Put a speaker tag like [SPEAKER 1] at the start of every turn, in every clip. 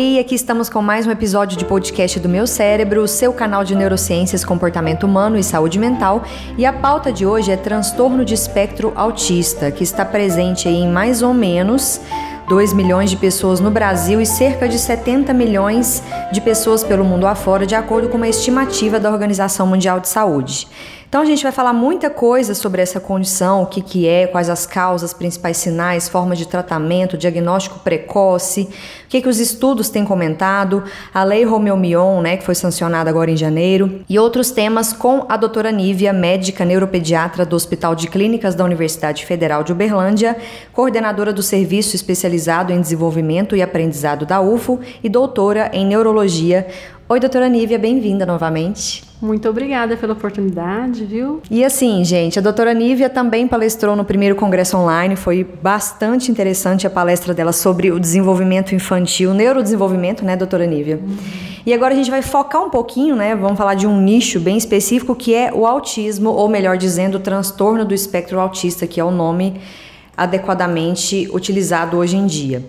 [SPEAKER 1] Oi, aqui estamos com mais um episódio de podcast do Meu Cérebro, seu canal de neurociências, comportamento humano e saúde mental. E a pauta de hoje é transtorno de espectro autista, que está presente em mais ou menos 2 milhões de pessoas no Brasil e cerca de 70 milhões de pessoas pelo mundo afora, de acordo com uma estimativa da Organização Mundial de Saúde. Então a gente vai falar muita coisa sobre essa condição, o que, que é, quais as causas, principais sinais, formas de tratamento, diagnóstico precoce, o que, que os estudos têm comentado, a lei Romeu-Mion, né, que foi sancionada agora em janeiro, e outros temas com a doutora Nívia, médica neuropediatra do Hospital de Clínicas da Universidade Federal de Uberlândia, coordenadora do Serviço Especializado em Desenvolvimento e Aprendizado da UFO e doutora em Neurologia. Oi, doutora Nívia, bem-vinda novamente.
[SPEAKER 2] Muito obrigada pela oportunidade, viu?
[SPEAKER 1] E assim, gente, a doutora Nívia também palestrou no primeiro congresso online, foi bastante interessante a palestra dela sobre o desenvolvimento infantil, neurodesenvolvimento, né, doutora Nívia? Uhum. E agora a gente vai focar um pouquinho, né, vamos falar de um nicho bem específico que é o autismo, ou melhor dizendo, o transtorno do espectro autista, que é o nome adequadamente utilizado hoje em dia.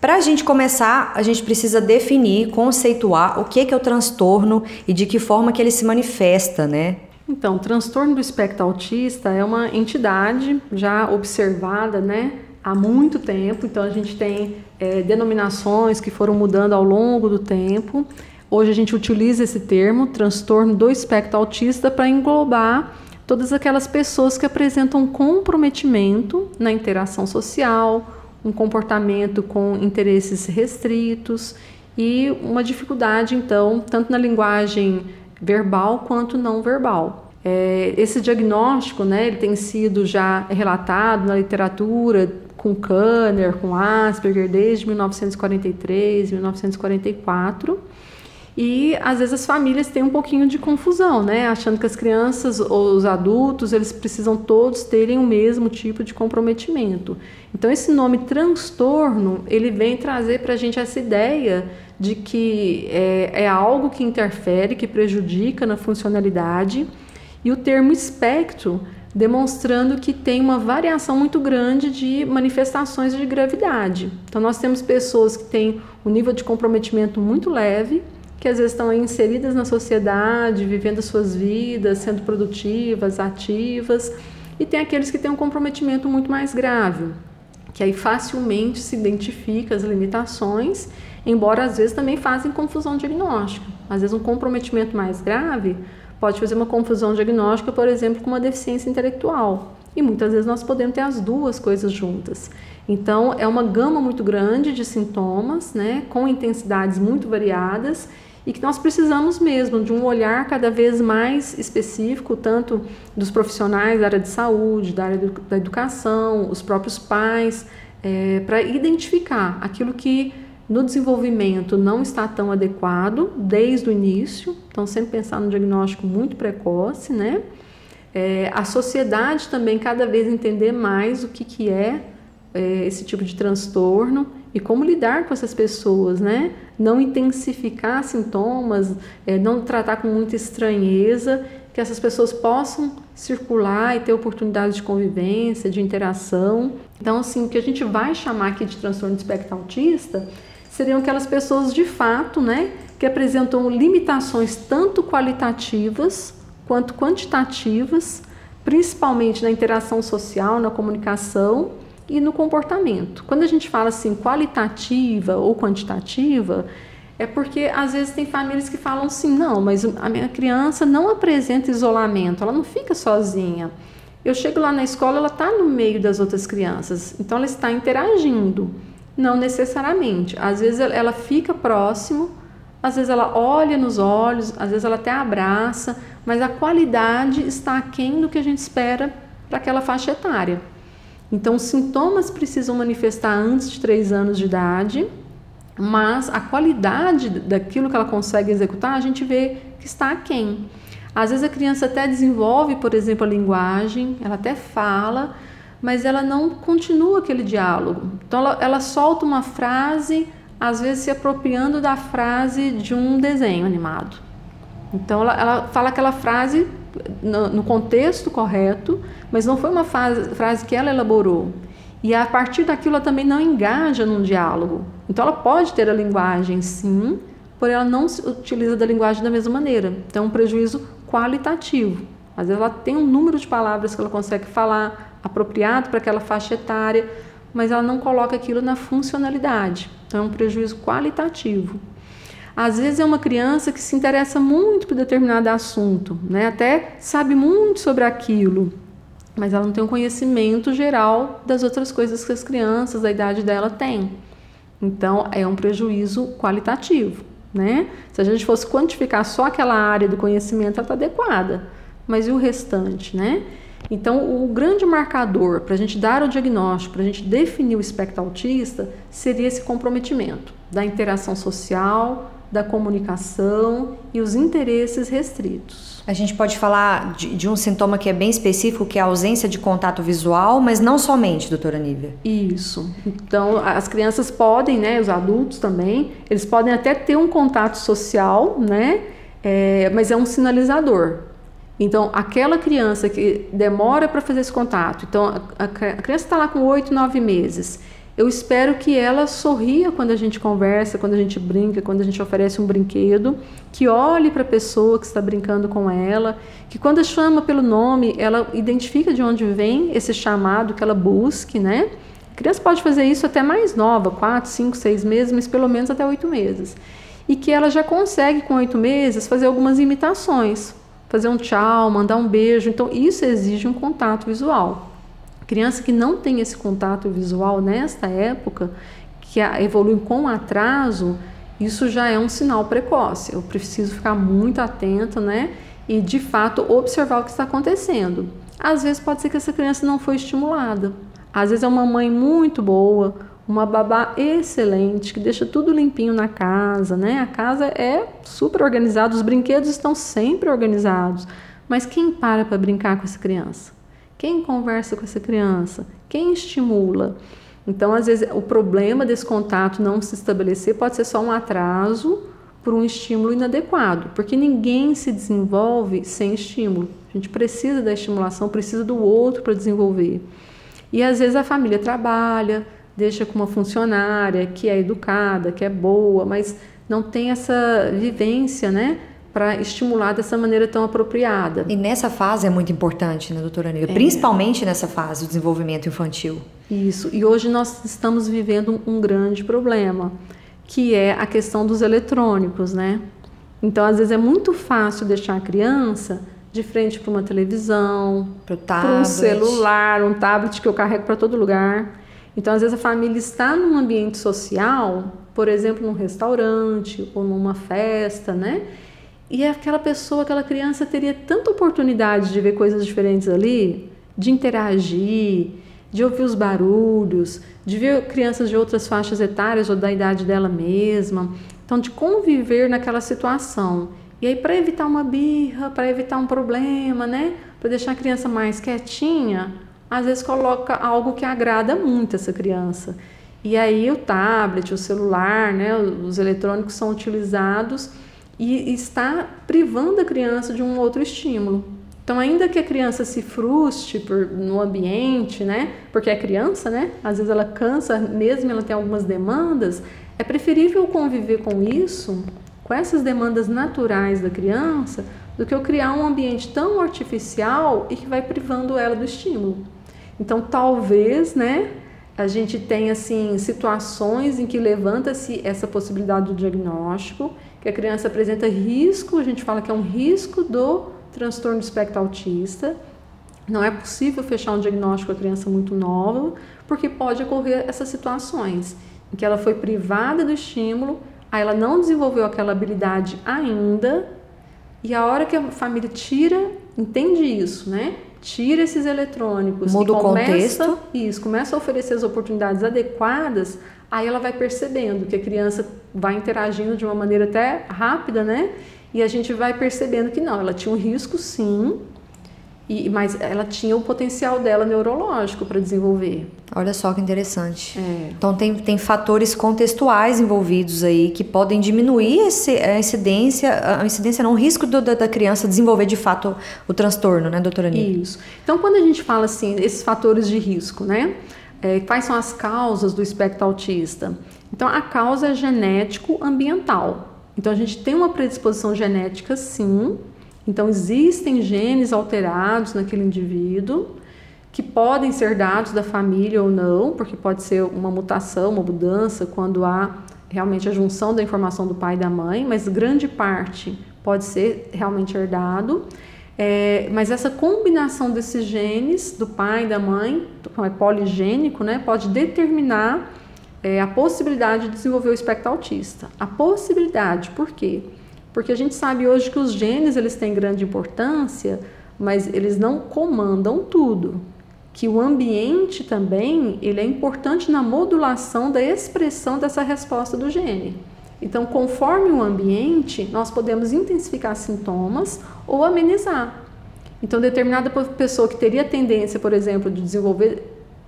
[SPEAKER 1] Para a gente começar, a gente precisa definir, conceituar o que é o transtorno e de que forma que ele se manifesta, né?
[SPEAKER 2] Então, o transtorno do espectro autista é uma entidade já observada, né, há muito tempo. Então, a gente tem é, denominações que foram mudando ao longo do tempo. Hoje a gente utiliza esse termo, transtorno do espectro autista, para englobar todas aquelas pessoas que apresentam comprometimento na interação social, um comportamento com interesses restritos e uma dificuldade, então, tanto na linguagem verbal quanto não verbal. É, esse diagnóstico, né, ele tem sido já relatado na literatura com Kanner, com Asperger, desde 1943, 1944. E às vezes as famílias têm um pouquinho de confusão, né? Achando que as crianças ou os adultos, eles precisam todos terem o mesmo tipo de comprometimento. Então esse nome transtorno, ele vem trazer para a gente essa ideia de que é, é algo que interfere, que prejudica na funcionalidade. E o termo espectro demonstrando que tem uma variação muito grande de manifestações de gravidade. Então, nós temos pessoas que têm um nível de comprometimento muito leve, que às vezes estão inseridas na sociedade, vivendo suas vidas, sendo produtivas, ativas, e tem aqueles que têm um comprometimento muito mais grave, que aí facilmente se identifica as limitações, embora às vezes também fazem confusão diagnóstica. Às vezes um comprometimento mais grave pode fazer uma confusão diagnóstica, por exemplo, com uma deficiência intelectual. E muitas vezes nós podemos ter as duas coisas juntas. Então, é uma gama muito grande de sintomas, né, com intensidades muito variadas e que nós precisamos mesmo de um olhar cada vez mais específico, tanto dos profissionais da área de saúde, da área da educação, os próprios pais, é, para identificar aquilo que no desenvolvimento não está tão adequado desde o início, então sempre pensar no diagnóstico muito precoce, né? É, a sociedade também cada vez entender mais o que, que é, é esse tipo de transtorno e como lidar com essas pessoas, né? Não intensificar sintomas, é, não tratar com muita estranheza, que essas pessoas possam circular e ter oportunidades de convivência, de interação. Então, assim, o que a gente vai chamar aqui de transtorno de espectro autista seriam aquelas pessoas de fato, né, que apresentam limitações tanto qualitativas quanto quantitativas, principalmente na interação social, na comunicação e no comportamento. Quando a gente fala assim qualitativa ou quantitativa, é porque às vezes tem famílias que falam assim: não, mas a minha criança não apresenta isolamento, ela não fica sozinha. Eu chego lá na escola, ela está no meio das outras crianças, então ela está interagindo. Não necessariamente. Às vezes ela fica próximo, às vezes ela olha nos olhos, às vezes ela até abraça, mas a qualidade está aquém do que a gente espera para aquela faixa etária. Então, os sintomas precisam manifestar antes de 3 anos de idade, mas a qualidade daquilo que ela consegue executar, a gente vê que está aquém. Às vezes a criança até desenvolve, por exemplo, a linguagem, ela até fala, mas ela não continua aquele diálogo. Então, ela, ela solta uma frase, às vezes se apropriando da frase de um desenho animado. Então, ela, ela fala aquela frase no, no contexto correto, mas não foi uma frase, frase que ela elaborou. E a partir daquilo ela também não engaja num diálogo. Então ela pode ter a linguagem sim, porém ela não se utiliza da linguagem da mesma maneira. Então é um prejuízo qualitativo. Às vezes ela tem um número de palavras que ela consegue falar apropriado para aquela faixa etária, mas ela não coloca aquilo na funcionalidade. Então é um prejuízo qualitativo. Às vezes é uma criança que se interessa muito por determinado assunto, né? até sabe muito sobre aquilo, mas ela não tem um conhecimento geral das outras coisas que as crianças da idade dela têm. Então é um prejuízo qualitativo. Né? Se a gente fosse quantificar só aquela área do conhecimento, ela está adequada, mas e o restante? Né? Então, o grande marcador para a gente dar o diagnóstico, para a gente definir o espectro autista, seria esse comprometimento da interação social, da comunicação e os interesses restritos.
[SPEAKER 1] A gente pode falar de, de, um sintoma que é bem específico, que é a ausência de contato visual, mas não somente, doutora Nívia.
[SPEAKER 2] Isso. Então, as crianças podem, né, os adultos também, eles podem até ter um contato social, né, é, mas é um sinalizador. Então, aquela criança que demora para fazer esse contato, então a, a criança está lá com 8, 9 meses, eu espero que ela sorria quando a gente conversa, quando a gente brinca, quando a gente oferece um brinquedo, que olhe para a pessoa que está brincando com ela, que quando chama pelo nome, ela identifica de onde vem esse chamado, que ela busque, né? A criança pode fazer isso até mais nova, 4, 5, 6 meses, mas pelo menos até 8 meses. E que ela já consegue, com 8 meses, fazer algumas imitações, fazer um tchau, mandar um beijo. Então, isso exige um contato visual. Criança que não tem esse contato visual nesta época, que evolui com atraso, isso já é um sinal precoce. Eu preciso ficar muito atento, né? E de fato observar o que está acontecendo. Às vezes pode ser que essa criança não foi estimulada. Às vezes é uma mãe muito boa, uma babá excelente, que deixa tudo limpinho na casa, né? A casa é super organizada, os brinquedos estão sempre organizados. Mas quem para para brincar com essa criança? Quem conversa com essa criança? Quem estimula? Então, às vezes, o problema desse contato não se estabelecer pode ser só um atraso por um estímulo inadequado, porque ninguém se desenvolve sem estímulo. A gente precisa da estimulação, precisa do outro para desenvolver. E às vezes a família trabalha, deixa com uma funcionária que é educada, que é boa, mas não tem essa vivência, né? Para estimular dessa maneira tão apropriada.
[SPEAKER 1] E nessa fase é muito importante, né, doutora Nívia? É. Principalmente nessa fase do desenvolvimento infantil.
[SPEAKER 2] Isso. E hoje nós estamos vivendo um grande problema, que é a questão dos eletrônicos, né? Então, às vezes é muito fácil deixar a criança de frente para uma televisão, para um celular, um tablet que eu carrego para todo lugar. Então, às vezes a família está num ambiente social, por exemplo, num restaurante ou numa festa, né? E aquela pessoa, aquela criança teria tanta oportunidade de ver coisas diferentes ali, de interagir, de ouvir os barulhos, de ver crianças de outras faixas etárias ou da idade dela mesma. Então, de conviver naquela situação. E aí, para evitar uma birra, para evitar um problema, né? Para deixar a criança mais quietinha, às vezes coloca algo que agrada muito essa criança. E aí, o tablet, o celular, né? Os eletrônicos são utilizados e está privando a criança de um outro estímulo. Então, ainda que a criança se frustre por, no ambiente, né? Porque é criança, né? Às vezes ela cansa, mesmo ela tem algumas demandas, é preferível conviver com isso, com essas demandas naturais da criança, do que eu criar um ambiente tão artificial e que vai privando ela do estímulo. Então, talvez, né, a gente tenha assim situações em que levanta-se essa possibilidade do diagnóstico que a criança apresenta risco, a gente fala que é um risco do transtorno do espectro autista. Não é possível fechar um diagnóstico a criança muito nova, porque pode ocorrer essas situações em que ela foi privada do estímulo, aí ela não desenvolveu aquela habilidade ainda, e a hora que a família tira, entende isso, né? Tira esses eletrônicos
[SPEAKER 1] Muda
[SPEAKER 2] e
[SPEAKER 1] começa, contexto.
[SPEAKER 2] Isso, começa a oferecer as oportunidades adequadas, aí ela vai percebendo que a criança vai interagindo de uma maneira até rápida, né? E a gente vai percebendo que não, ela tinha um risco sim, e, mas ela tinha o potencial dela neurológico para desenvolver.
[SPEAKER 1] Olha só que interessante. É. Então tem, tem fatores contextuais envolvidos aí que podem diminuir esse, a incidência, a incidência não, o risco do, da, da, criança desenvolver de fato o transtorno, né, doutora Nívia?
[SPEAKER 2] Isso. Então quando a gente fala assim, esses fatores de risco, né? É, quais são as causas do espectro autista? Então, a causa é genético-ambiental. Então, a gente tem uma predisposição genética, sim. Então, existem genes alterados naquele indivíduo que podem ser dados da família ou não, porque pode ser uma mutação, uma mudança, quando há realmente a junção da informação do pai e da mãe, mas grande parte pode ser realmente herdado. É, mas essa combinação desses genes do pai e da mãe, é poligênico, né, pode determinar é, a possibilidade de desenvolver o espectro autista. A possibilidade, por quê? Porque a gente sabe hoje que os genes eles têm grande importância, mas eles não comandam tudo que o ambiente também ele é importante na modulação da expressão dessa resposta do gene. Então, conforme o ambiente, nós podemos intensificar sintomas ou amenizar. Então, determinada pessoa que teria tendência, por exemplo, de desenvolver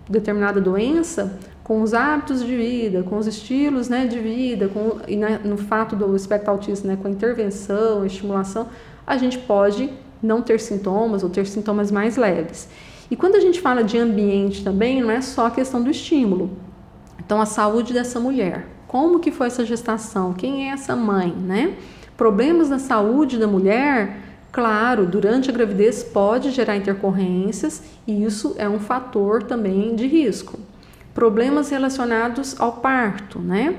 [SPEAKER 2] determinada doença, com os hábitos de vida, com os estilos né, de vida, com, e no fato do espectro autista, né, com a intervenção, a estimulação, a gente pode não ter sintomas ou ter sintomas mais leves. E quando a gente fala de ambiente também, não é só a questão do estímulo. Então, a saúde dessa mulher. Como que foi essa gestação? Quem é essa mãe, né? Problemas na saúde da mulher, claro, durante a gravidez pode gerar intercorrências e isso é um fator também de risco. Problemas relacionados ao parto, né?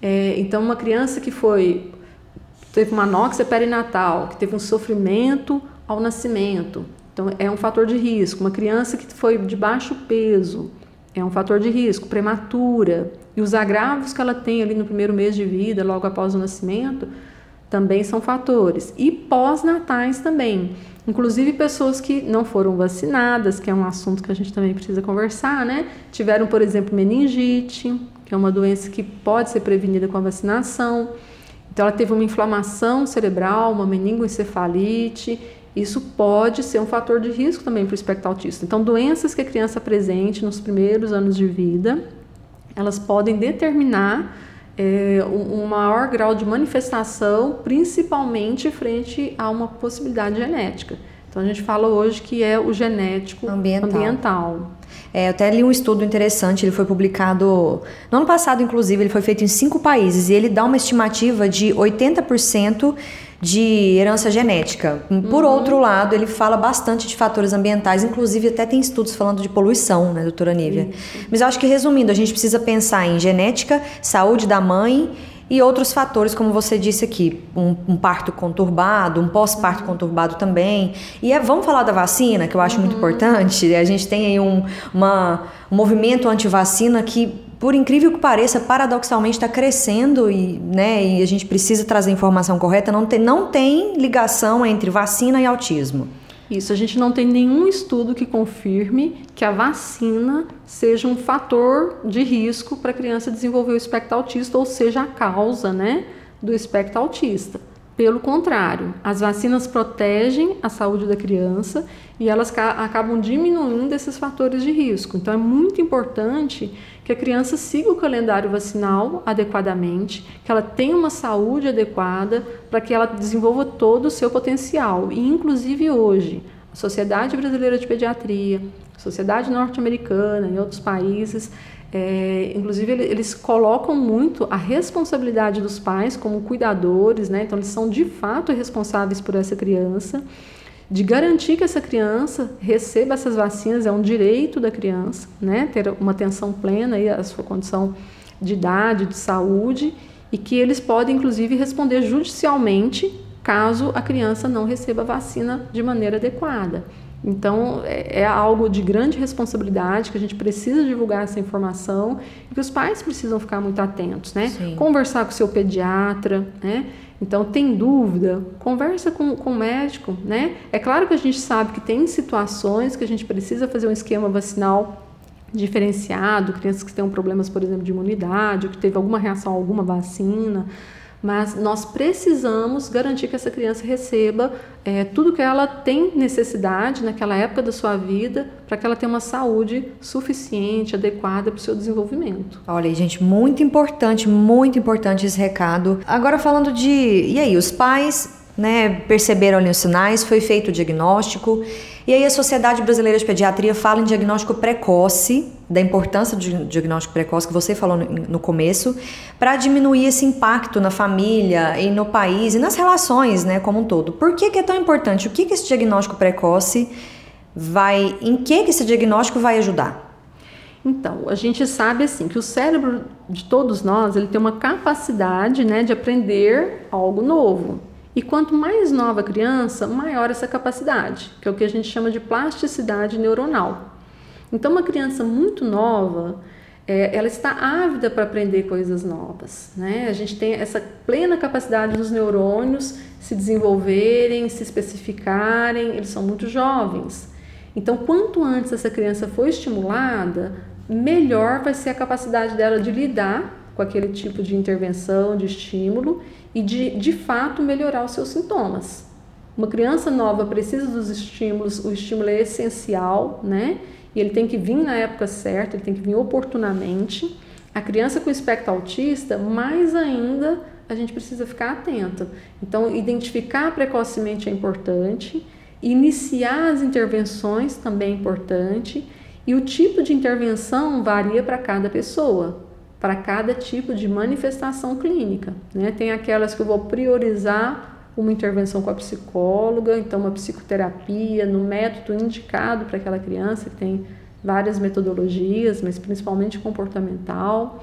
[SPEAKER 2] É, então, uma criança que foi teve uma anóxia perinatal, que teve um sofrimento ao nascimento, então, é um fator de risco. Uma criança que foi de baixo peso é um fator de risco, prematura. E os agravos que ela tem ali no primeiro mês de vida, logo após o nascimento, também são fatores. E pós-natais também. Inclusive pessoas que não foram vacinadas, que é um assunto que a gente também precisa conversar, né? Tiveram, por exemplo, meningite, que é uma doença que pode ser prevenida com a vacinação. Então, ela teve uma inflamação cerebral, uma meningoencefalite isso pode ser um fator de risco também para o espectro autista. Então, doenças que a criança apresente nos primeiros anos de vida, elas podem determinar é, um, maior grau de manifestação, principalmente frente a uma possibilidade genética. Então, a gente fala hoje que é o genético ambiental. ambiental.
[SPEAKER 1] É, eu até li um estudo interessante, ele foi publicado no ano passado, inclusive, ele foi feito em cinco países e ele dá uma estimativa de 80% de herança genética. Por uhum. outro lado, ele fala bastante de fatores ambientais, inclusive até tem estudos falando de poluição, né, doutora Nívia? Isso. Mas eu acho que resumindo, a gente precisa pensar em genética, saúde da mãe e outros fatores, como você disse aqui, um, um parto conturbado, um pós-parto uhum. conturbado também. E é, vamos falar da vacina, que eu acho uhum. muito importante. A gente tem aí um, uma, um movimento anti-vacina que por incrível que pareça, paradoxalmente está crescendo e, né, e a gente precisa trazer a informação correta, não tem, não tem ligação entre vacina e autismo.
[SPEAKER 2] Isso, a gente não tem nenhum estudo que confirme que a vacina seja um fator de risco para a criança desenvolver o espectro autista ou seja a causa né, do espectro autista. Pelo contrário, as vacinas protegem a saúde da criança e elas acabam diminuindo esses fatores de risco. Então, é muito importante que a criança siga o calendário vacinal adequadamente, que ela tenha uma saúde adequada para que ela desenvolva todo o seu potencial. E, inclusive, hoje, a Sociedade Brasileira de Pediatria, Sociedade Norte-Americana e outros países, é, inclusive eles colocam muito a responsabilidade dos pais como cuidadores, né? Então eles são de fato responsáveis por essa criança de garantir que essa criança receba essas vacinas, é um direito da criança, né? Ter uma atenção plena aí à sua condição de idade, de saúde, e que eles podem, inclusive, responder judicialmente caso a criança não receba a vacina de maneira adequada. Então, é, é algo de grande responsabilidade que a gente precisa divulgar essa informação e que os pais precisam ficar muito atentos, né? Sim. Conversar com o seu pediatra, né? Então, tem dúvida? Conversa com, com o médico, né? É claro que a gente sabe que tem situações que a gente precisa fazer um esquema vacinal diferenciado, crianças que têm problemas, por exemplo, de imunidade, ou que teve alguma reação a alguma vacina, mas nós precisamos garantir que essa criança receba é, tudo que ela tem necessidade naquela época da sua vida para que ela tenha uma saúde suficiente, adequada para o seu desenvolvimento.
[SPEAKER 1] Olha, gente, muito importante, muito importante esse recado. Agora falando de, e aí, os pais né, perceberam ali os sinais, foi feito o diagnóstico. E aí a Sociedade Brasileira de Pediatria fala em diagnóstico precoce, da importância do diagnóstico precoce que você falou no, começo, para diminuir esse impacto na família e no país e nas relações, né, como um todo. Por que, que é tão importante? O que, que esse diagnóstico precoce vai, em que, que esse diagnóstico vai ajudar?
[SPEAKER 2] Então, a gente sabe assim que o cérebro de todos nós ele tem uma capacidade né, de aprender algo novo. E quanto mais nova a criança, maior essa capacidade, que é o que a gente chama de plasticidade neuronal. Então, uma criança muito nova, é, ela está ávida para aprender coisas novas. Né? A gente tem essa plena capacidade dos neurônios se desenvolverem, se especificarem, eles são muito jovens. Então, quanto antes essa criança for estimulada, melhor vai ser a capacidade dela de lidar com aquele tipo de intervenção, de estímulo e de, de fato, melhorar os seus sintomas. Uma criança nova precisa dos estímulos, o estímulo é essencial, né? E ele tem que vir na época certa, ele tem que vir oportunamente. A criança com espectro autista, mais ainda, a gente precisa ficar atento. Então, identificar precocemente é importante, iniciar as intervenções também é importante, e o tipo de intervenção varia para cada pessoa para cada tipo de manifestação clínica. Né? Tem aquelas que eu vou priorizar uma intervenção com a psicóloga, então uma psicoterapia no método indicado para aquela criança, que tem várias metodologias, mas principalmente comportamental.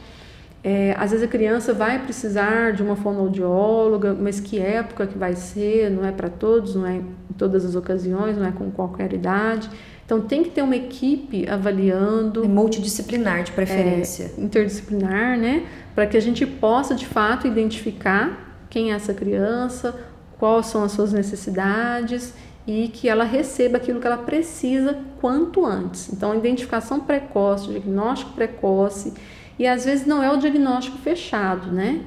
[SPEAKER 2] É, às vezes a criança vai precisar de uma fonoaudióloga, mas que época que vai ser, não é para todos, não é em todas as ocasiões, não é com qualquer idade. Então tem que ter uma equipe avaliando.
[SPEAKER 1] É multidisciplinar de preferência.
[SPEAKER 2] É, interdisciplinar, né? Para que a gente possa de fato identificar quem é essa criança, quais são as suas necessidades e que ela receba aquilo que ela precisa quanto antes. Então, identificação precoce, diagnóstico precoce, e às vezes não é o diagnóstico fechado, né?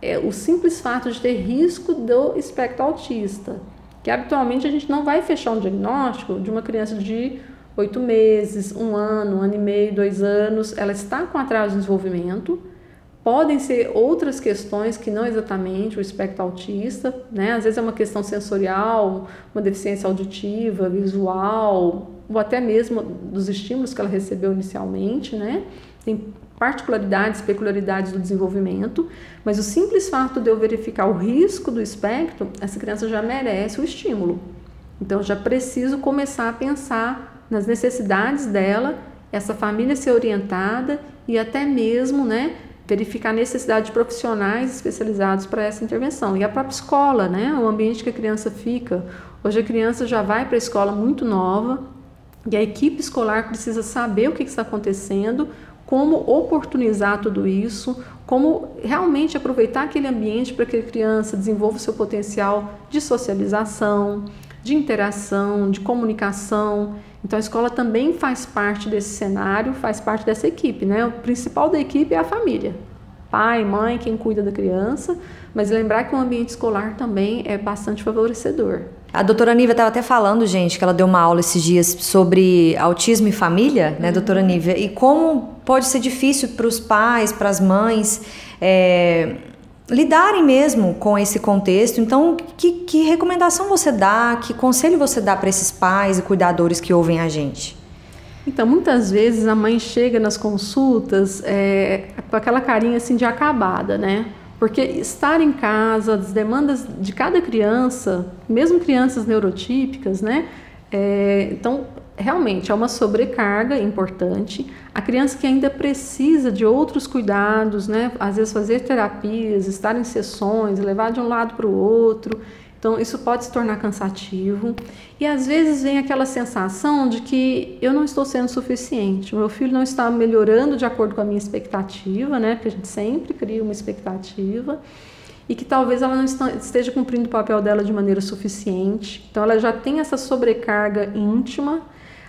[SPEAKER 2] É o simples fato de ter risco do espectro autista que habitualmente a gente não vai fechar um diagnóstico de uma criança de oito meses, um ano, um ano e meio, dois anos, ela está com atraso de desenvolvimento. Podem ser outras questões que não exatamente o espectro autista, né? Às vezes é uma questão sensorial, uma deficiência auditiva, visual, ou até mesmo dos estímulos que ela recebeu inicialmente, né? Tem particularidades, peculiaridades do desenvolvimento, mas o simples fato de eu verificar o risco do espectro, essa criança já merece o estímulo. Então, já preciso começar a pensar nas necessidades dela, essa família ser orientada e até mesmo, né, verificar a necessidade de profissionais especializados para essa intervenção. E a própria escola, né, o ambiente que a criança fica. Hoje a criança já vai para a escola muito nova e a equipe escolar precisa saber o que está acontecendo, como oportunizar tudo isso, como realmente aproveitar aquele ambiente para que a criança desenvolva o seu potencial de socialização, de interação, de comunicação. Então a escola também faz parte desse cenário, faz parte dessa equipe, né? O principal da equipe é a família. Pai, mãe, quem cuida da criança, mas lembrar que o ambiente escolar também é bastante favorecedor.
[SPEAKER 1] A doutora Nívia estava até falando, gente, que ela deu uma aula esses dias sobre autismo e família, né, uhum. doutora Nívia? E como pode ser difícil para os pais, para as mães, é, lidarem mesmo com esse contexto. Então, que, que recomendação você dá, que conselho você dá para esses pais e cuidadores que ouvem a gente?
[SPEAKER 2] Então, muitas vezes a mãe chega nas consultas é, com aquela carinha assim de acabada, né? Porque estar em casa, as demandas de cada criança, mesmo crianças neurotípicas, né? É, então, realmente é uma sobrecarga importante. A criança que ainda precisa de outros cuidados, né? Às vezes fazer terapias, estar em sessões, levar de um lado para o outro. Então, isso pode se tornar cansativo. E às vezes vem aquela sensação de que eu não estou sendo suficiente, meu filho não está melhorando de acordo com a minha expectativa, né? Porque a gente sempre cria uma expectativa. E que talvez ela não esteja cumprindo o papel dela de maneira suficiente. Então, ela já tem essa sobrecarga íntima.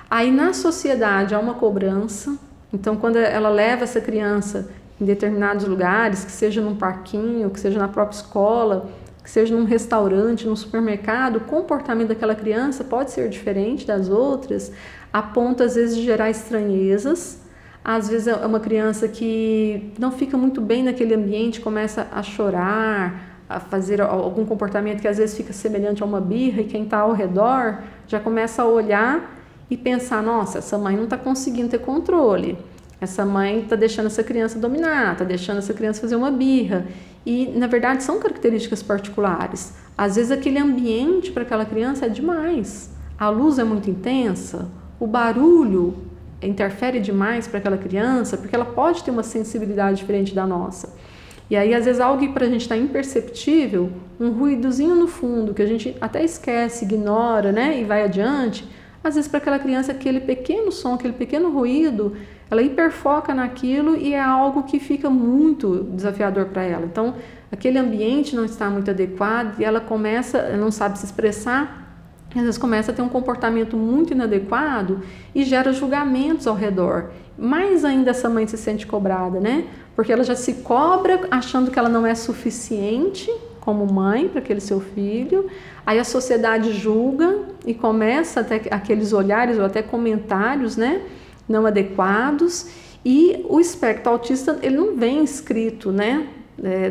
[SPEAKER 2] Aí, na sociedade, há uma cobrança. Então, quando ela leva essa criança em determinados lugares, que seja num parquinho, que seja na própria escola, que seja num restaurante, num supermercado, o comportamento daquela criança pode ser diferente das outras, a ponto às vezes de gerar estranhezas. Às vezes é uma criança que não fica muito bem naquele ambiente, começa a chorar, a fazer algum comportamento que às vezes fica semelhante a uma birra e quem está ao redor já começa a olhar e pensar: nossa, essa mãe não está conseguindo ter controle. Essa mãe está deixando essa criança dominar, está deixando essa criança fazer uma birra. E, na verdade, são características particulares. Às vezes, aquele ambiente para aquela criança é demais. A luz é muito intensa, o barulho interfere demais para aquela criança, porque ela pode ter uma sensibilidade diferente da nossa. E aí, às vezes, algo que para a gente está imperceptível, um ruídozinho no fundo, que a gente até esquece, ignora, né, e vai adiante, às vezes, para aquela criança, aquele pequeno som, aquele pequeno ruído, ela hiperfoca naquilo e é algo que fica muito desafiador para ela. Então, aquele ambiente não está muito adequado e ela começa, não sabe se expressar, às vezes começa a ter um comportamento muito inadequado e gera julgamentos ao redor. Mais ainda essa mãe se sente cobrada, né? Porque ela já se cobra achando que ela não é suficiente como mãe para aquele seu filho. Aí a sociedade julga e começa até aqueles olhares ou até comentários, né, não adequados. E o espectro autista ele não vem escrito, né, é,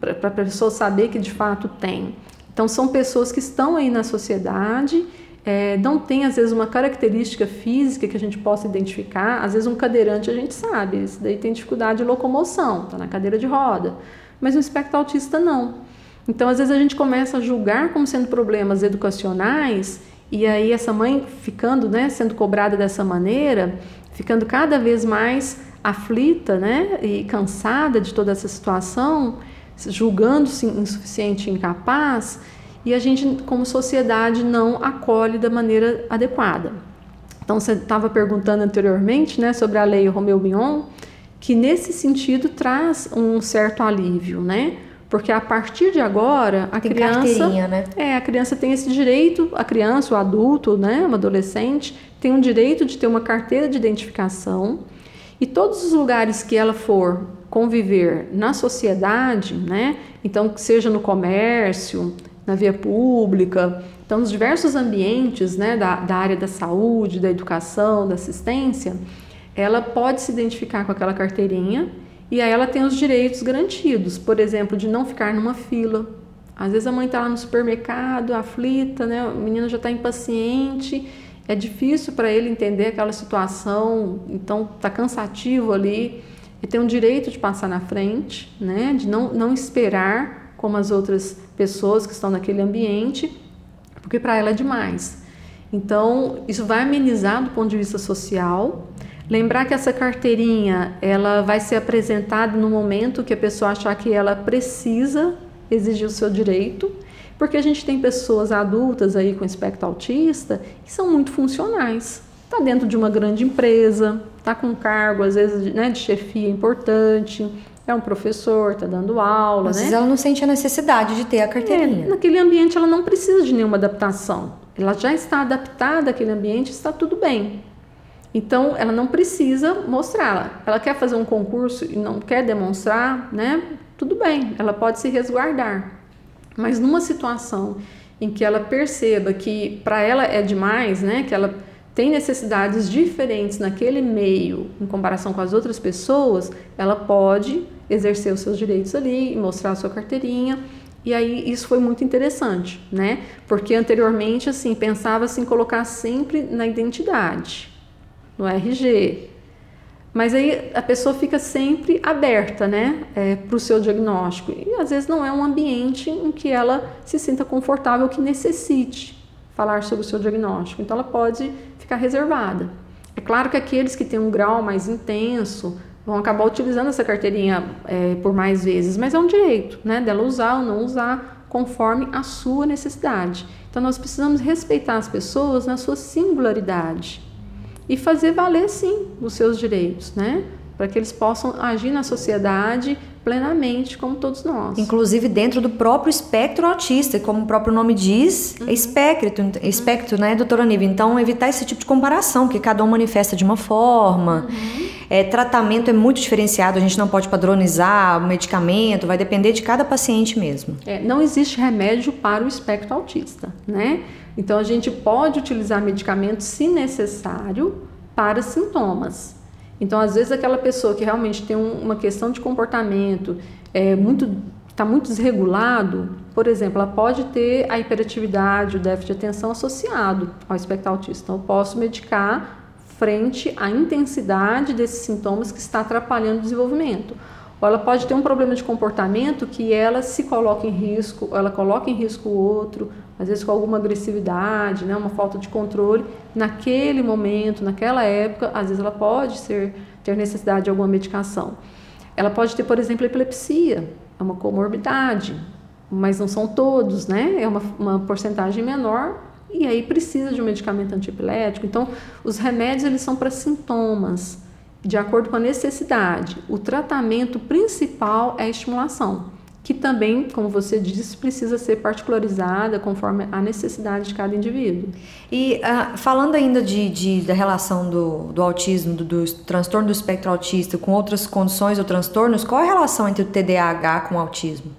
[SPEAKER 2] para a pessoa saber que de fato tem. Então são pessoas que estão aí na sociedade, é, não tem às vezes uma característica física que a gente possa identificar. Às vezes um cadeirante a gente sabe, esse daí tem dificuldade de locomoção, está na cadeira de roda. Mas um espectro autista não. Então, às vezes a gente começa a julgar como sendo problemas educacionais e aí essa mãe ficando, né, sendo cobrada dessa maneira, ficando cada vez mais aflita, né, e cansada de toda essa situação, julgando-se insuficiente incapaz, e a gente, como sociedade, não acolhe da maneira adequada. Então, você estava perguntando anteriormente, né, sobre a lei Romeu Bignon, que nesse sentido traz um certo alívio, né? Porque a partir de agora, a tem criança. Né? É, a criança tem esse direito, a criança, o adulto, né, o adolescente, tem um direito de ter uma carteira de identificação. E todos os lugares que ela for conviver na sociedade, né? Então, seja no comércio, na via pública, então, nos diversos ambientes né, da, da área da saúde, da educação, da assistência, ela pode se identificar com aquela carteirinha e aí ela tem os direitos garantidos, por exemplo, de não ficar numa fila. Às vezes a mãe está lá no supermercado, aflita, né? o menino já está impaciente, é difícil para ele entender aquela situação, então está cansativo ali. Ele tem o direito de passar na frente, né? de não, não esperar como as outras pessoas que estão naquele ambiente, porque para ela é demais. Então, isso vai amenizar do ponto de vista social, Lembrar que essa carteirinha ela vai ser apresentada no momento que a pessoa achar que ela precisa exigir o seu direito, porque a gente tem pessoas adultas aí com espectro autista que são muito funcionais. Está dentro de uma grande empresa, está com um cargo às vezes né, de chefia importante, é um professor, está dando aula,
[SPEAKER 1] Às
[SPEAKER 2] né?
[SPEAKER 1] vezes ela não sente a necessidade de ter a carteirinha.
[SPEAKER 2] É, naquele ambiente ela não precisa de nenhuma adaptação. Ela já está adaptada àquele ambiente, está tudo bem. Então, ela não precisa mostrar. Ela quer fazer um concurso e não quer demonstrar, né? Tudo bem, ela pode se resguardar. Mas numa situação em que ela perceba que para ela é demais, né? Que ela tem necessidades diferentes naquele meio em comparação com as outras pessoas, ela pode exercer os seus direitos ali mostrar a sua carteirinha. E aí isso foi muito interessante, né? Porque anteriormente assim pensava-se em colocar sempre na identidade no RG. Mas aí a pessoa fica sempre aberta né, é, para o seu diagnóstico. E às vezes não é um ambiente em que ela se sinta confortável, que necessite falar sobre o seu diagnóstico. Então ela pode ficar reservada. É claro que aqueles que têm um grau mais intenso vão acabar utilizando essa carteirinha é, por mais vezes, mas é um direito né, dela usar ou não usar conforme a sua necessidade. Então nós precisamos respeitar as pessoas na sua singularidade e fazer valer sim os seus direitos, né? Para que eles possam agir na sociedade plenamente, como todos nós.
[SPEAKER 1] Inclusive dentro do próprio espectro autista, como o próprio nome diz, é uhum. é espectro, espectro, né, doutora Nive? Então, evitar esse tipo de comparação, porque cada um manifesta de uma forma. Uhum. É, tratamento é muito diferenciado, a gente não pode padronizar o medicamento, vai depender de cada paciente mesmo.
[SPEAKER 2] É, não existe remédio para o espectro autista, né? Então, a gente pode utilizar medicamentos, se necessário, para sintomas. Então, às vezes, aquela pessoa que realmente tem um, uma questão de comportamento é, muito está muito desregulado, por exemplo, ela pode ter a hiperatividade, o déficit de atenção associado ao espectro autista. Então, eu posso medicar frente à intensidade desses sintomas que está atrapalhando o desenvolvimento. Ou ela pode ter um problema de comportamento que ela se coloca em risco, ela coloca em risco o outro, às vezes com alguma agressividade, né, uma falta de controle, naquele momento, naquela época, às vezes ela pode ser, ter necessidade de alguma medicação. Ela pode ter, por exemplo, epilepsia, é uma comorbidade, mas não são todos, né? É uma, uma porcentagem menor e aí precisa de um medicamento antiepilético. Então, os remédios eles são para sintomas, de acordo com a necessidade. O tratamento principal é a estimulação que também, como você disse, precisa ser particularizada conforme a necessidade de cada indivíduo.
[SPEAKER 1] E uh, falando ainda de, de, da relação do, do autismo, do, do, transtorno do espectro autista com outras condições ou transtornos, qual é a relação entre o TDAH com o autismo?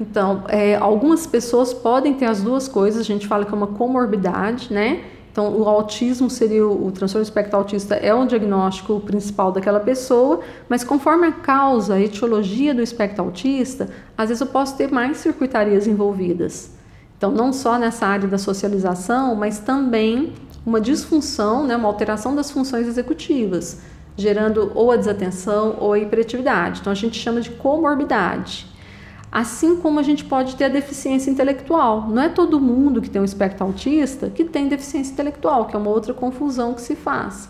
[SPEAKER 2] Então, é, algumas pessoas podem ter as duas coisas, a gente fala que é uma comorbidade, né? Então, o autismo seria o, o transtorno espectro autista é um diagnóstico principal daquela pessoa, mas conforme a causa, a etiologia do espectro autista, às vezes eu posso ter mais circuitarias envolvidas. Então, não só nessa área da socialização, mas também uma disfunção, né, uma alteração das funções executivas, gerando ou a desatenção ou a hiperatividade. Então, a gente chama de comorbidade. Assim como a gente pode ter a deficiência intelectual. Não é todo mundo que tem um espectro autista que tem deficiência intelectual, que é uma outra confusão que se faz.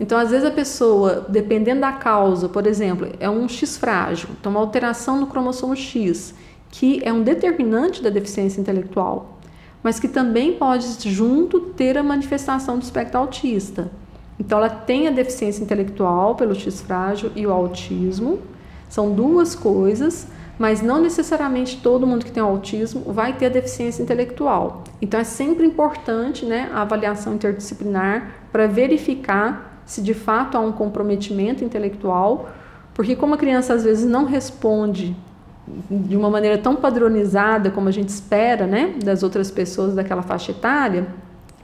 [SPEAKER 2] Então, às vezes a pessoa, dependendo da causa, por exemplo, é um X frágil, então uma alteração no cromossomo X, que é um determinante da deficiência intelectual, mas que também pode junto ter a manifestação do espectro autista. Então, ela tem a deficiência intelectual pelo X frágil e o autismo, são duas coisas mas não necessariamente todo mundo que tem autismo vai ter deficiência intelectual. Então é sempre importante né, a avaliação interdisciplinar para verificar se de fato há um comprometimento intelectual, porque como a criança às vezes não responde de uma maneira tão padronizada como a gente espera né, das outras pessoas daquela faixa etária,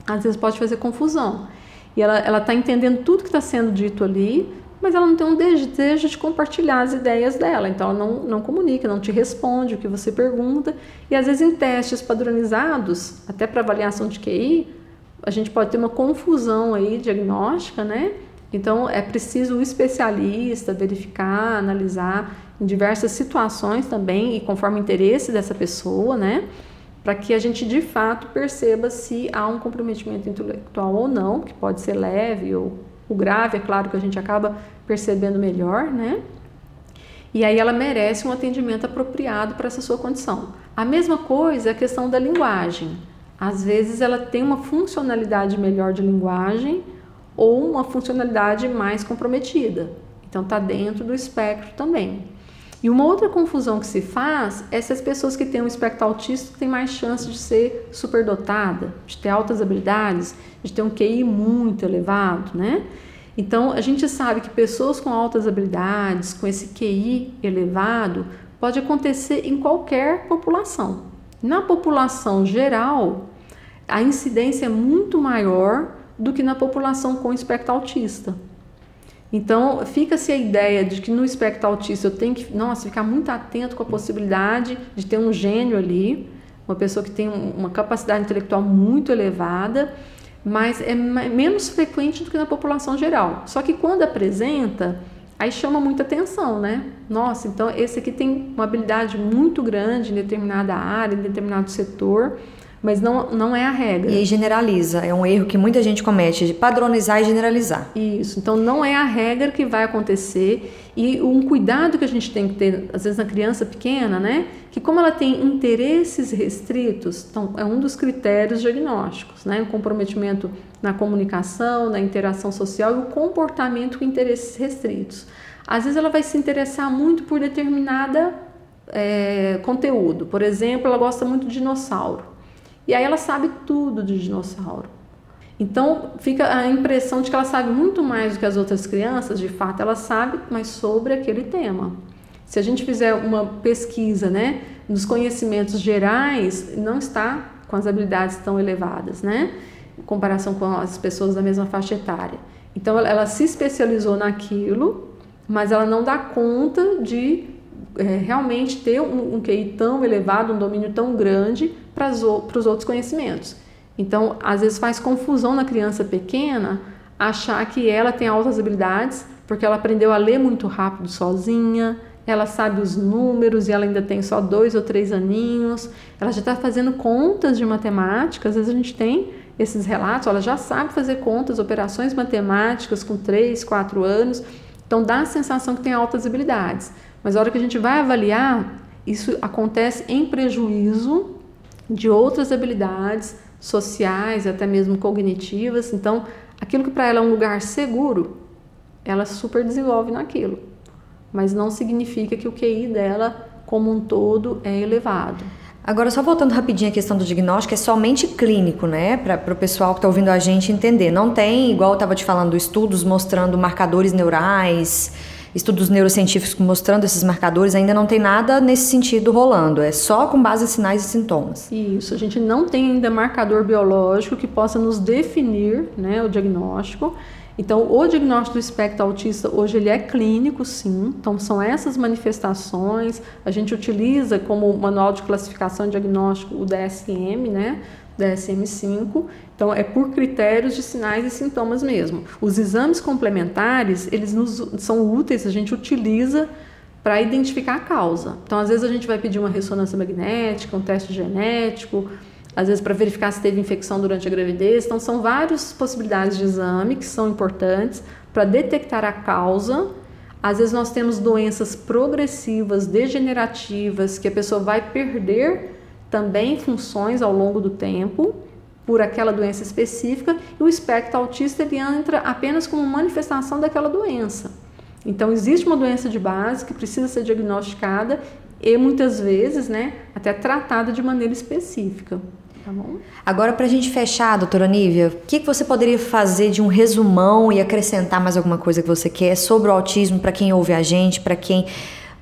[SPEAKER 2] às vezes pode fazer confusão. E ela está entendendo tudo que está sendo dito ali, mas ela não tem um desejo de compartilhar as ideias dela, então ela não, não comunica, não te responde o que você pergunta, e às vezes em testes padronizados, até para avaliação de QI, a gente pode ter uma confusão aí diagnóstica, né? Então é preciso o especialista verificar, analisar em diversas situações também e conforme o interesse dessa pessoa, né? Para que a gente de fato perceba se há um comprometimento intelectual ou não, que pode ser leve ou o grave, é claro que a gente acaba percebendo melhor, né? E aí ela merece um atendimento apropriado para essa sua condição. A mesma coisa é a questão da linguagem. Às vezes ela tem uma funcionalidade melhor de linguagem ou uma funcionalidade mais comprometida. Então está dentro do espectro também. E uma outra confusão que se faz é se as pessoas que têm um espectro autista têm mais chance de ser superdotada, de ter altas habilidades, de ter um QI muito elevado, né? Então, a gente sabe que pessoas com altas habilidades, com esse QI elevado, pode acontecer em qualquer população. Na população geral, a incidência é muito maior do que na população com espectro autista. Então, fica-se a ideia de que no espectro autista eu tenho que, nossa, ficar muito atento com a possibilidade de ter um gênio ali, uma pessoa que tem uma capacidade intelectual muito elevada mas é menos frequente do que na população geral. Só que quando apresenta, aí chama muita atenção, né? Nossa, então esse aqui tem uma habilidade muito grande em determinada área, em determinado setor, mas não, não é a regra.
[SPEAKER 1] E generaliza, é um erro que muita gente comete, de padronizar e generalizar.
[SPEAKER 2] Isso, então não é a regra que vai acontecer e um cuidado que a gente tem que ter, às vezes na criança pequena, né, que como ela tem interesses restritos, então é um dos critérios diagnósticos, né, o comprometimento na comunicação, na interação social e o comportamento com interesses restritos. Às vezes ela vai se interessar muito por determinada é, conteúdo, por exemplo, ela gosta muito de dinossauro. E aí ela sabe tudo de dinossauro. Então fica a impressão de que ela sabe muito mais do que as outras crianças, de fato ela sabe mais sobre aquele tema. Se a gente fizer uma pesquisa, né, nos conhecimentos gerais, não está com as habilidades tão elevadas, né, em comparação com as pessoas da mesma faixa etária. Então ela, ela se especializou naquilo, mas ela não dá conta de é, realmente ter um, um QI tão elevado, um domínio tão grande para os outros conhecimentos. Então, às vezes faz confusão na criança pequena achar que ela tem altas habilidades porque ela aprendeu a ler muito rápido sozinha, ela sabe os números e ela ainda tem só dois ou três aninhos, ela já está fazendo contas de matemática, às vezes a gente tem esses relatos, ela já sabe fazer contas, operações matemáticas com três, quatro anos, então dá a sensação que tem altas habilidades. Mas a hora que a gente vai avaliar, isso acontece em prejuízo de outras habilidades sociais, até mesmo cognitivas. Então, aquilo que para ela é um lugar seguro, ela super desenvolve naquilo. Mas não significa que o QI dela, como um todo, é elevado.
[SPEAKER 1] Agora, só voltando rapidinho à questão do diagnóstico, é somente clínico, né? Para o pessoal que está ouvindo a gente entender. Não tem, igual eu estava te falando, estudos mostrando marcadores neurais, estudos neurocientíficos mostrando esses marcadores, ainda não tem nada nesse sentido rolando. É só com base em sinais e sintomas.
[SPEAKER 2] Isso, a gente não tem ainda marcador biológico que possa nos definir né, o diagnóstico. Então, o diagnóstico do espectro autista hoje ele é clínico, sim. Então, são essas manifestações. A gente utiliza como manual de classificação diagnóstico o DSM, né? DSM-5. Então, é por critérios de sinais e sintomas mesmo. Os exames complementares, eles nos, são úteis, a gente utiliza para identificar a causa. Então, às vezes a gente vai pedir uma ressonância magnética, um teste genético, às vezes para verificar se teve infecção durante a gravidez. Então, são várias possibilidades de exame que são importantes para detectar a causa. Às vezes, nós temos doenças progressivas, degenerativas, que a pessoa vai perder também funções ao longo do tempo por aquela doença específica e o espectro autista ele entra apenas como manifestação daquela doença. Então existe uma doença de base que precisa ser diagnosticada e muitas vezes, né, até tratada de maneira específica. Tá
[SPEAKER 1] Agora, para a gente fechar, doutora Nívia, o que, que você poderia fazer de um resumão e acrescentar mais alguma coisa que você quer sobre o autismo para quem ouve a gente, para quem.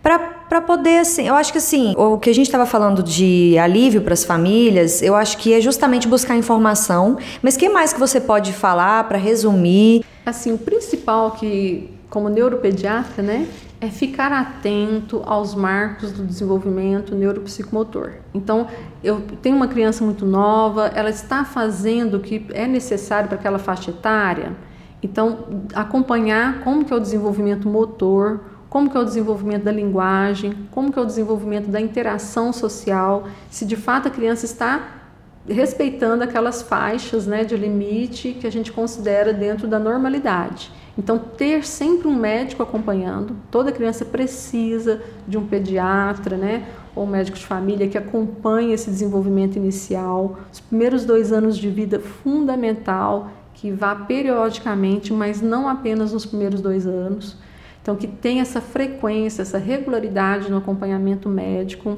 [SPEAKER 1] Para poder, assim, eu acho que assim, o que a gente estava falando de alívio para as famílias, eu acho que é justamente buscar informação. Mas que mais que você pode falar para resumir?
[SPEAKER 2] Assim, o principal que, como neuropediatra, né, é ficar atento aos marcos do desenvolvimento neuropsicomotor. Então, eu tenho uma criança muito nova, ela está fazendo o que é necessário para aquela faixa etária. Então, acompanhar como que é o desenvolvimento motor, como que é o desenvolvimento da linguagem, como que é o desenvolvimento da interação social, se de fato a criança está respeitando aquelas faixas né, de limite que a gente considera dentro da normalidade. Então, ter sempre um médico acompanhando, toda criança precisa de um pediatra, né, ou médico de família que acompanhe esse desenvolvimento inicial. Os primeiros dois anos de vida, fundamental, que vá periodicamente, mas não apenas nos primeiros dois anos. Então, que tenha essa frequência, essa regularidade no acompanhamento médico.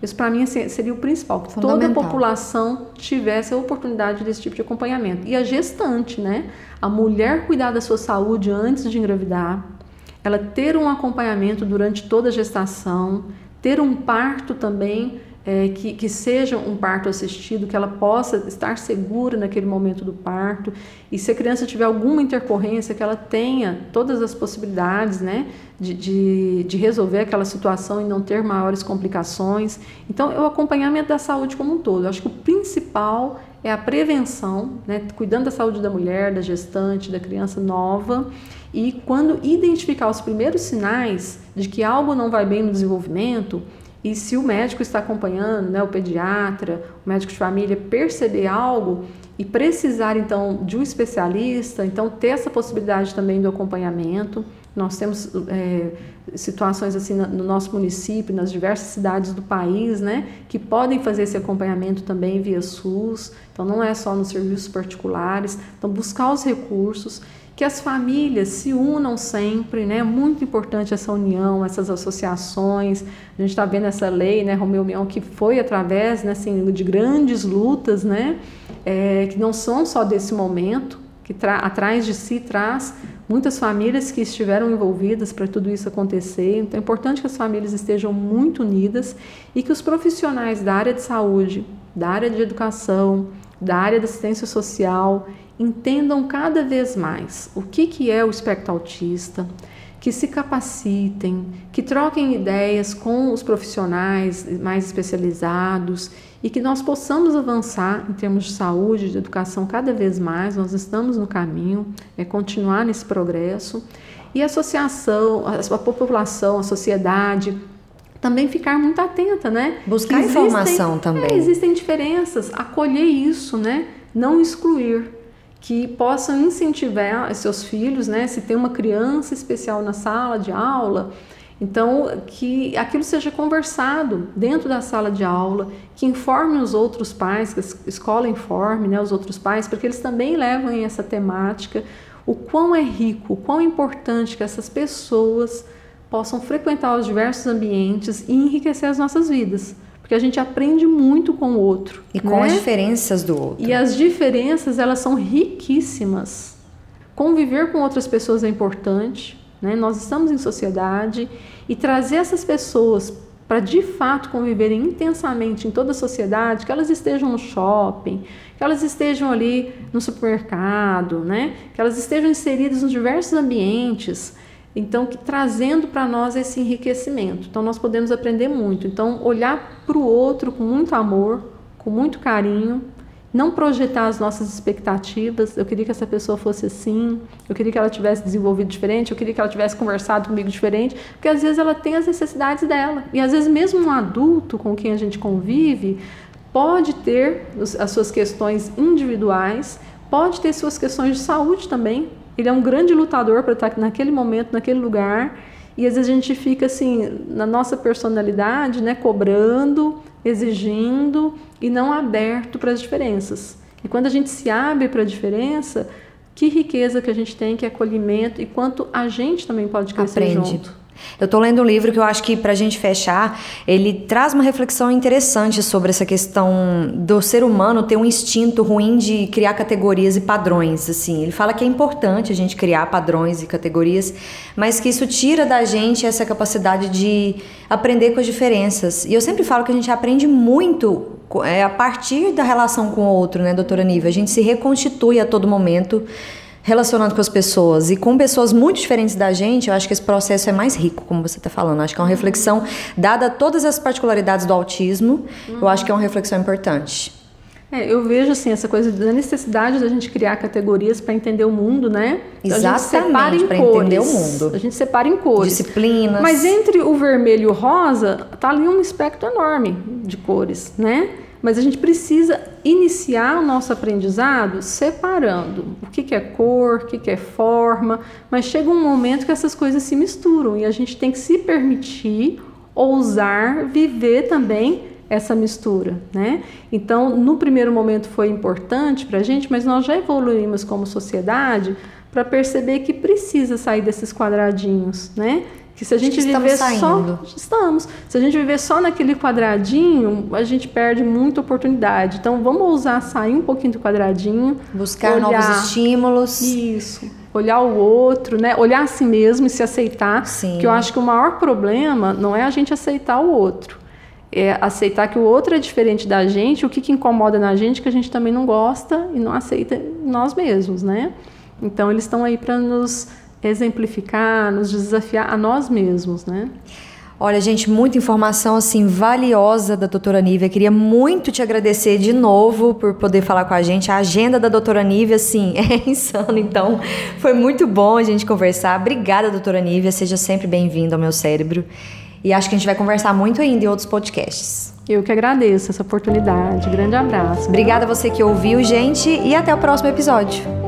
[SPEAKER 2] Isso para mim assim, seria o principal, que toda a população tivesse a oportunidade desse tipo de acompanhamento. E a gestante, né? A mulher cuidar da sua saúde antes de engravidar, ela ter um acompanhamento durante toda a gestação, ter um parto também é, que, que seja um parto assistido, que ela possa estar segura naquele momento do parto. E se a criança tiver alguma intercorrência, que ela tenha todas as possibilidades né, de, de, de resolver aquela situação e não ter maiores complicações. Então, é o acompanhamento da saúde como um todo. Eu acho que o principal é a prevenção, né, cuidando da saúde da mulher, da gestante, da criança nova. E quando identificar os primeiros sinais de que algo não vai bem no desenvolvimento, e se o médico está acompanhando, né, o pediatra, o médico de família, perceber algo e precisar então de um especialista, então ter essa possibilidade também do acompanhamento. Nós temos é, situações assim no nosso município, nas diversas cidades do país, né, que podem fazer esse acompanhamento também via SUS. Então não é só nos serviços particulares. Então buscar os recursos que as famílias se unam sempre, né? É muito importante essa união, essas associações. A gente está vendo essa lei, né, Romeu Mion, que foi através, né, assim, de grandes lutas, né, é, que não são só desse momento, que atrás de si traz muitas famílias que estiveram envolvidas para tudo isso acontecer. Então é importante que as famílias estejam muito unidas e que os profissionais da área de saúde, da área de educação, da área da assistência social entendam cada vez mais o que, que é o espectro autista, que se capacitem, que troquem ideias com os profissionais mais especializados e que nós possamos avançar em termos de saúde, de educação cada vez mais. Nós estamos no caminho, é continuar nesse progresso. E a associação, a população, a sociedade, também ficar muito atenta, né?
[SPEAKER 1] Buscar existem, informação também.
[SPEAKER 2] É, existem diferenças, acolher isso, né? Não excluir que possam incentivar seus filhos, né? Se tem uma criança especial na sala de aula, então que aquilo seja conversado dentro da sala de aula, que informe os outros pais, que a escola informe, né, os outros pais, para que eles também levem essa temática, o quão é rico, o quão é importante que essas pessoas possam frequentar os diversos ambientes e enriquecer as nossas vidas porque a gente aprende muito com o outro.
[SPEAKER 1] E com
[SPEAKER 2] né?
[SPEAKER 1] as diferenças do outro.
[SPEAKER 2] E as diferenças, elas são riquíssimas. Conviver com outras pessoas é importante, né? Nós estamos em sociedade e trazer essas pessoas para de fato conviverem intensamente em toda a sociedade, que elas estejam no shopping, que elas estejam ali no supermercado, né? Que elas estejam inseridas nos diversos ambientes então, que, trazendo para nós esse enriquecimento. Então, nós podemos aprender muito. Então, olhar para o outro com muito amor, com muito carinho, não projetar as nossas expectativas. Eu queria que essa pessoa fosse assim, eu queria que ela tivesse desenvolvido diferente, eu queria que ela tivesse conversado comigo diferente, porque às vezes ela tem as necessidades dela. E às vezes, mesmo um adulto com quem a gente convive, pode ter as suas questões individuais, pode ter suas questões de saúde também, ele é um grande lutador para estar naquele momento, naquele lugar. E às vezes a gente fica assim, na nossa personalidade, né, cobrando, exigindo e não aberto para as diferenças. E quando a gente se abre para a diferença, que riqueza que a gente tem, que acolhimento e quanto a gente também pode crescer
[SPEAKER 1] Aprende.
[SPEAKER 2] junto.
[SPEAKER 1] Eu estou lendo um livro que eu acho que, para a gente fechar, ele traz uma reflexão interessante sobre essa questão do ser humano ter um instinto ruim de criar categorias e padrões. Assim, ele fala que é importante a gente criar padrões e categorias, mas que isso tira da gente essa capacidade de aprender com as diferenças. E eu sempre falo que a gente aprende muito é, a partir da relação com o outro, né, doutora Niva? A gente se reconstitui a todo momento relacionando com as pessoas e com pessoas muito diferentes da gente, eu acho que esse processo é mais rico, como você está falando. Eu acho que é uma reflexão, dada todas as particularidades do autismo, uhum. eu acho que é uma reflexão importante.
[SPEAKER 2] É, eu vejo assim essa coisa da necessidade da gente criar categorias para entender o mundo, né?
[SPEAKER 1] Então, Exatamente, para entender o mundo.
[SPEAKER 2] A gente separa em cores.
[SPEAKER 1] Disciplinas.
[SPEAKER 2] Mas entre o vermelho e o rosa, tá ali um espectro enorme de cores, né? Mas a gente precisa iniciar o nosso aprendizado separando o que, que é cor, o que, que é forma, mas chega um momento que essas coisas se misturam e a gente tem que se permitir ousar viver também essa mistura, né? Então, no primeiro momento foi importante para a gente, mas nós já evoluímos como sociedade para perceber que precisa sair desses quadradinhos, né? Que se a gente viver só. Estamos. Se a gente viver só naquele quadradinho, a gente perde muita oportunidade. Então vamos ousar sair um pouquinho do quadradinho.
[SPEAKER 1] Buscar olhar, novos estímulos.
[SPEAKER 2] Isso. Olhar o outro, né? Olhar a si mesmo e se aceitar.
[SPEAKER 1] Sim.
[SPEAKER 2] Que eu acho que o maior problema não é a gente aceitar o outro. É aceitar que o outro é diferente da gente, o que, que incomoda na gente que a gente também não gosta e não aceita nós mesmos, né? Então eles estão aí para nos exemplificar, nos desafiar a nós mesmos, né?
[SPEAKER 1] Olha, gente, muita informação assim valiosa da doutora Nívia. Queria muito te agradecer de novo por poder falar com a gente. A agenda da doutora Nívia, assim, é insano. Então, foi muito bom a gente conversar. Obrigada, doutora Nívia. Seja sempre bem-vindo ao meu cérebro. E acho que a gente vai conversar muito ainda em outros podcasts.
[SPEAKER 2] Eu que agradeço essa oportunidade. Grande abraço.
[SPEAKER 1] Obrigada a você que ouviu, gente, e até o próximo episódio.